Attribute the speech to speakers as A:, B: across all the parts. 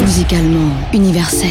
A: Musicalement universel.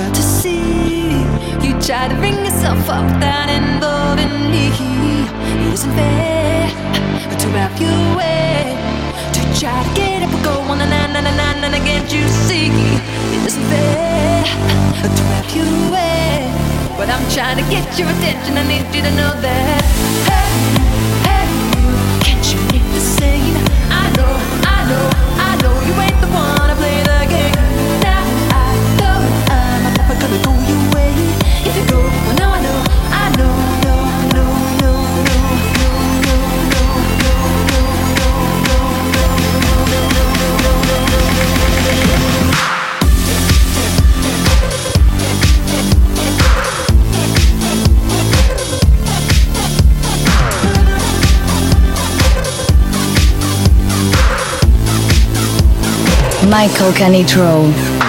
A: try to see. You try to bring yourself up without involving me. It isn't fair to have you wait. To try to get up and go on and on and on and again. You see, it isn't fair to have you wait. But I'm trying to get your attention. I need you to know that. Hey, hey, can't you need to say? Michael Canitrot.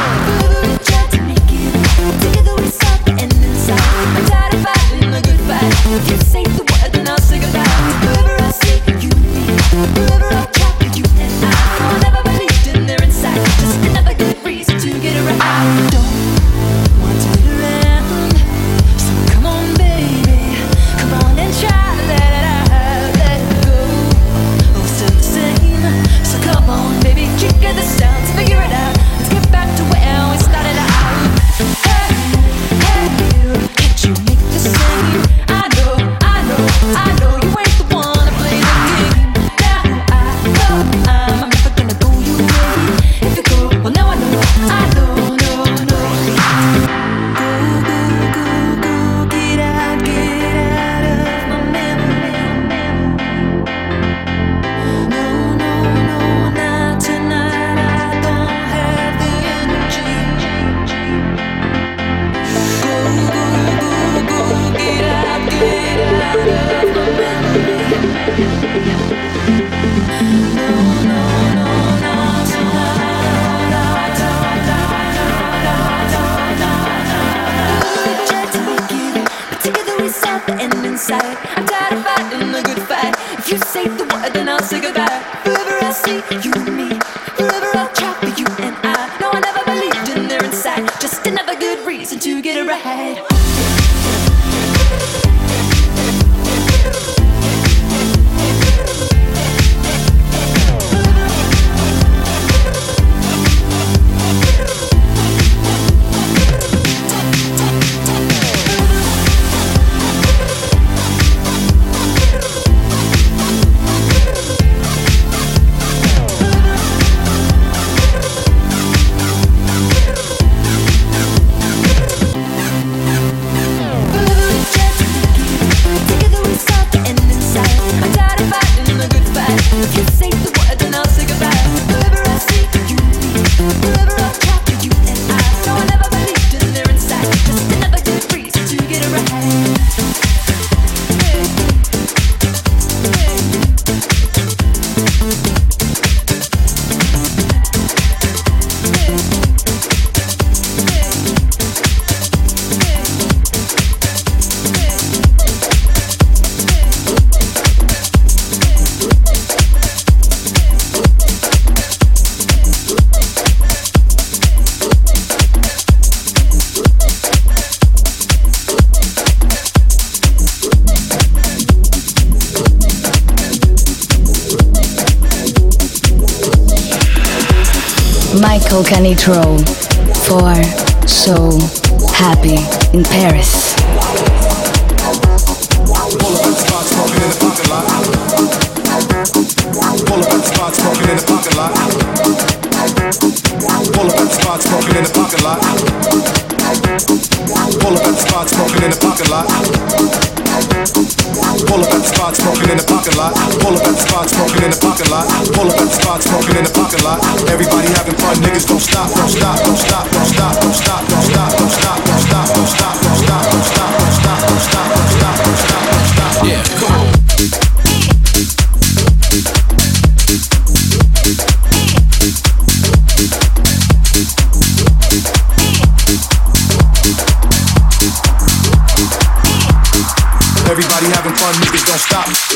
B: Michael Canitrot for So Happy in Paris.
C: Pull up smoking in the parking lot. Pull up in smoking in the parking lot. Pull up at the spot, smoking in the parking lot. Pull up at the spot, smoking in the parking lot. Pull up at the spot, smoking in the parking lot. Pull up at the spot, smoking in the parking lot. Everybody having fun, niggas don't stop, don't stop, don't stop, don't stop, don't stop, don't stop, don't stop, don't stop, don't stop, don't stop, don't stop, don't stop, don't stop, don't stop, don't stop, don't stop. Yeah, stop.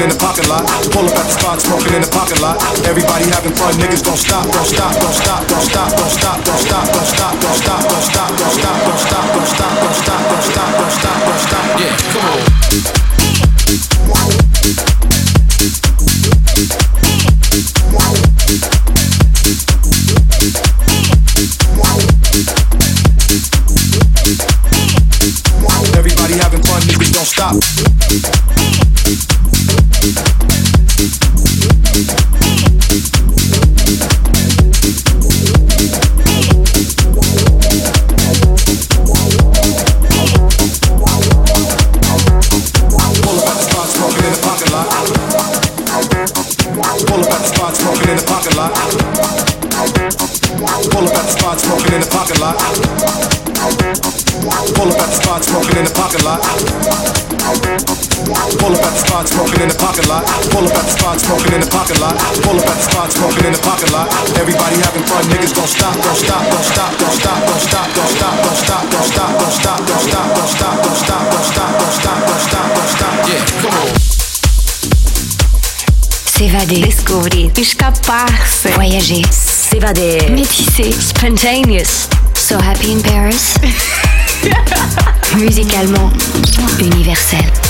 C: Smoking in the parking lot. Pull up at the spot, smoking in the parking lot. Everybody having fun, niggas don't stop, don't stop, don't stop, don't stop, don't stop, don't stop, don't stop, don't stop, don't stop, don't stop, don't stop, don't stop, don't stop, don't stop, don't stop, don't stop. Yeah, come on. Spot, smoking in the parking lot. Pull up at the spot, smoking in the parking lot. Pull up at the spot, smoking in the parking lot. Everybody having fun, niggas don't stop, don't stop, don't stop, don't stop, don't stop, don't stop, don't stop, don't stop, don't stop, don't stop, don't stop, don't stop, don't stop, don't stop, don't stop, don't stop. Yeah, come on.
B: S'évader.
D: Descobrir. Escapar-se.
B: Voyager.
D: S'évader.
B: Métisser.
D: Spontaneous.
E: So Happy in Paris. Musicalement universel.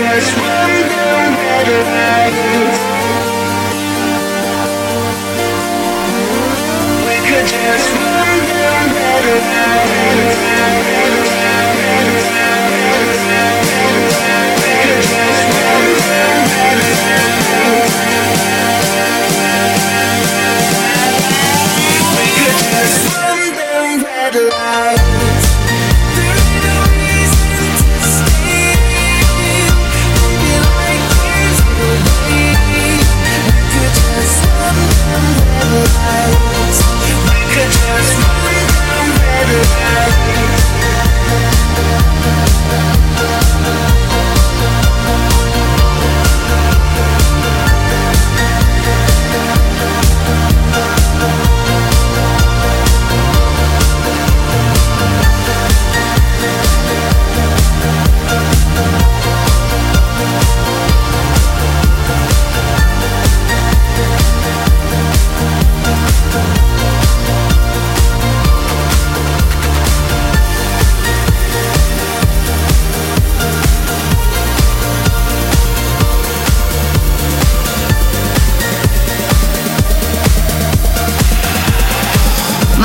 F: just wonder what it is. We could just wonder what it is. Yeah.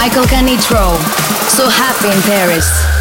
G: Michael Canitrot. So happy in Paris.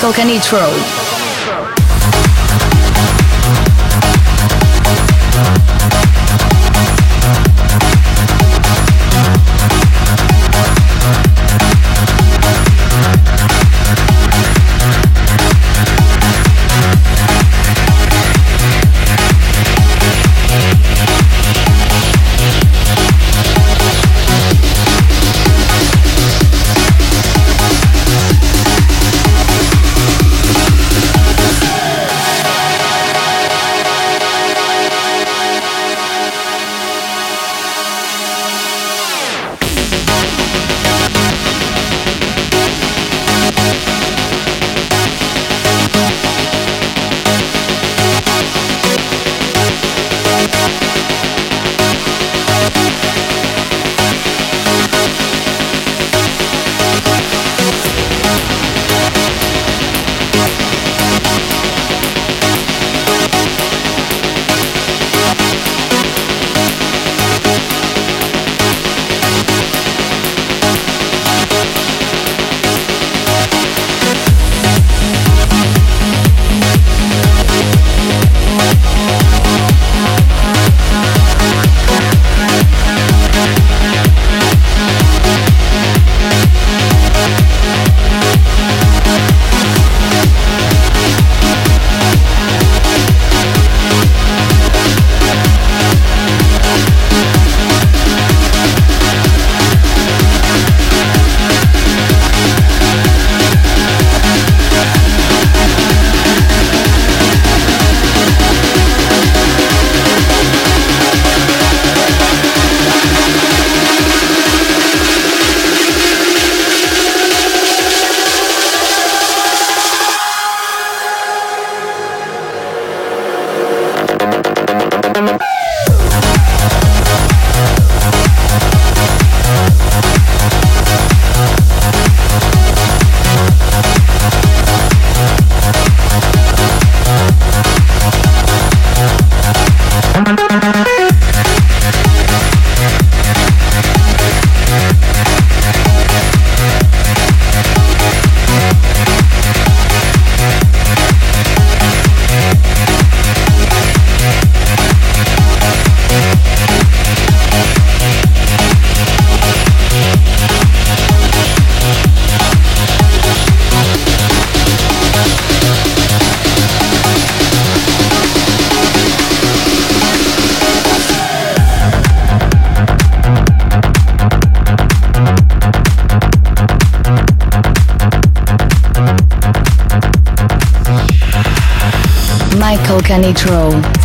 F: Coconut Road.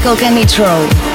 G: Michael
H: Canitrot.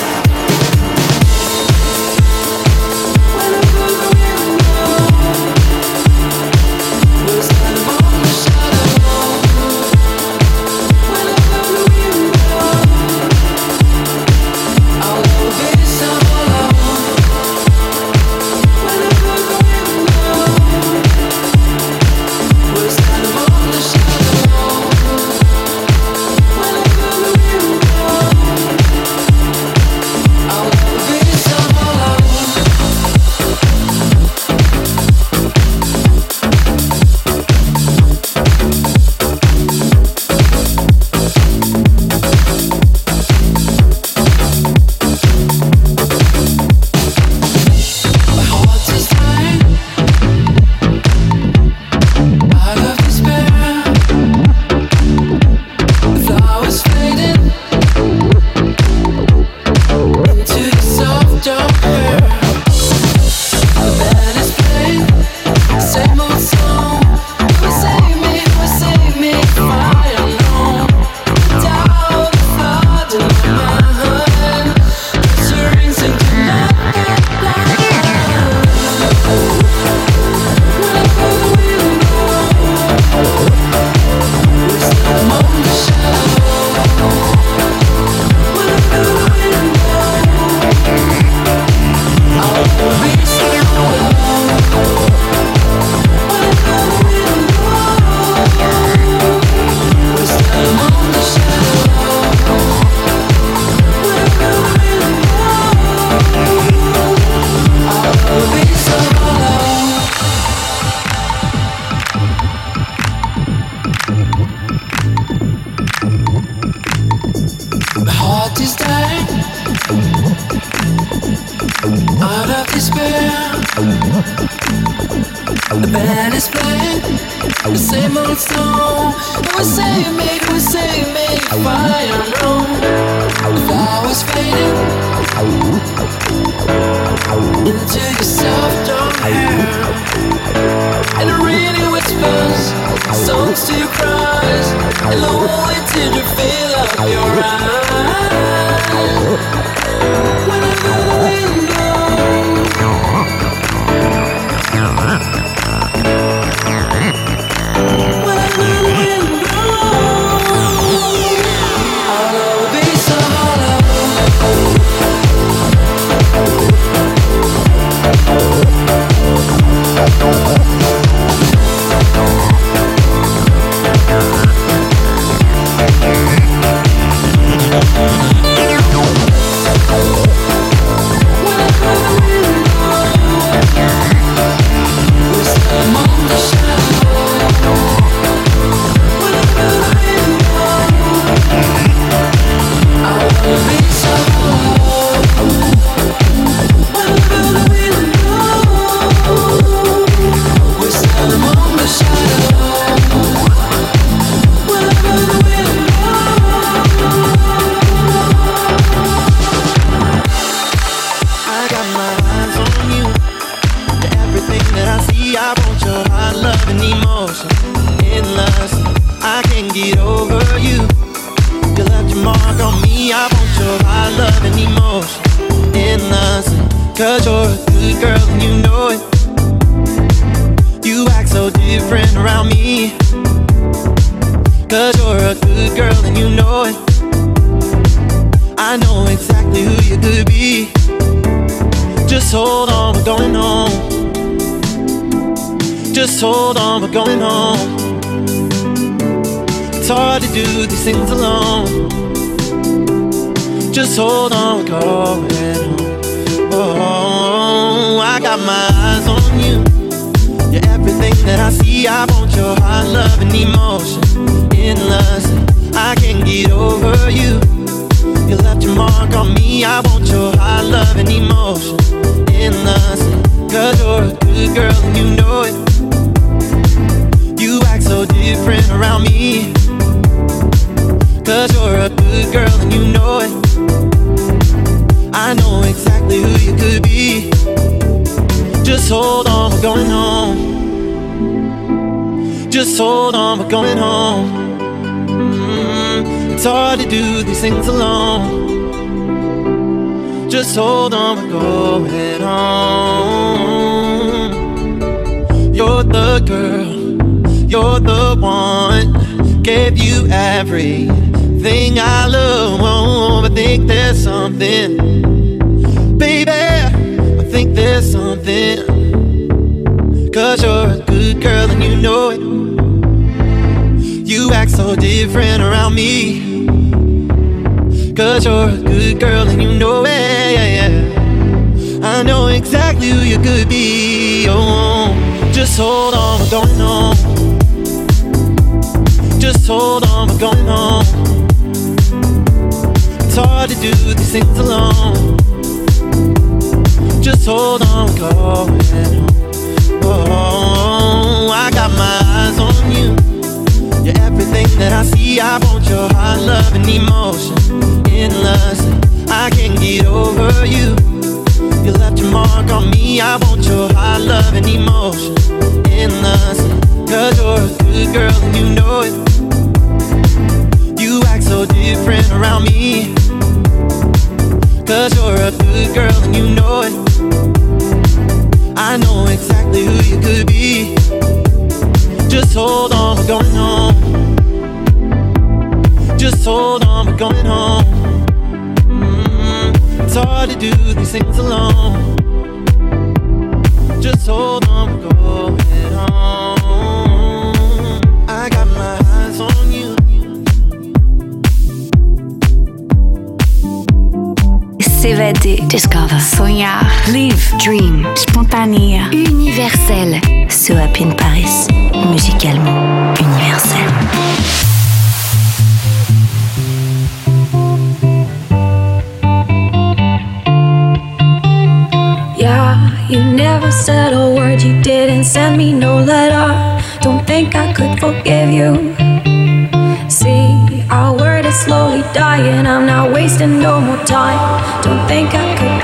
H: Going home. It's hard to do these things alone. Just hold on, we're going home. Oh, I got my eyes on you. You're everything that I see. I want your hot love and emotion. Endless, I can't get over you. You left your mark on me. I want your hot love and emotion. Endless, cause you're a good girl and you know it. So different around me. Cause you're a good girl and you know it. I know exactly who you could be. Just hold on, we're going home. Just hold on, we're going home. Mm, it's hard to do these things alone. Just hold on, we're going home. You're the girl, you're the one. Gave you everything I love. Oh, I think there's something, baby. I think there's something. Cause you're a good girl and you know it. You act so different around me. Cause you're a good girl and you know it. I know exactly who you could be. Oh, just hold on, going home. Just hold on, we're going home. It's hard to do these things alone. Just hold on, we're going home. Oh, I got my eyes on you. You're everything that I see. I want your hot love and emotion. Endless, I can't get over you. You left your mark on me. I want your hot love and emotion. Endless, cause you're a good girl and you know it. So different around me. Cause you're a good girl and you know it. I know exactly who you could be. Just hold on, we're going home. Just hold on, we're going home. Mm, it's hard to do these things alone. Just hold on, we're going home.
E: S'évader. Discover.
D: Sonhar.
E: Live. Dream.
D: Spontané.
E: Universel. So Happy in Paris. Musicalement universel.
I: Yeah, you never said a word, you didn't send me no letter. Don't think I could forgive you. dying, I'm not wasting no more time. Don't think I could.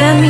I: send me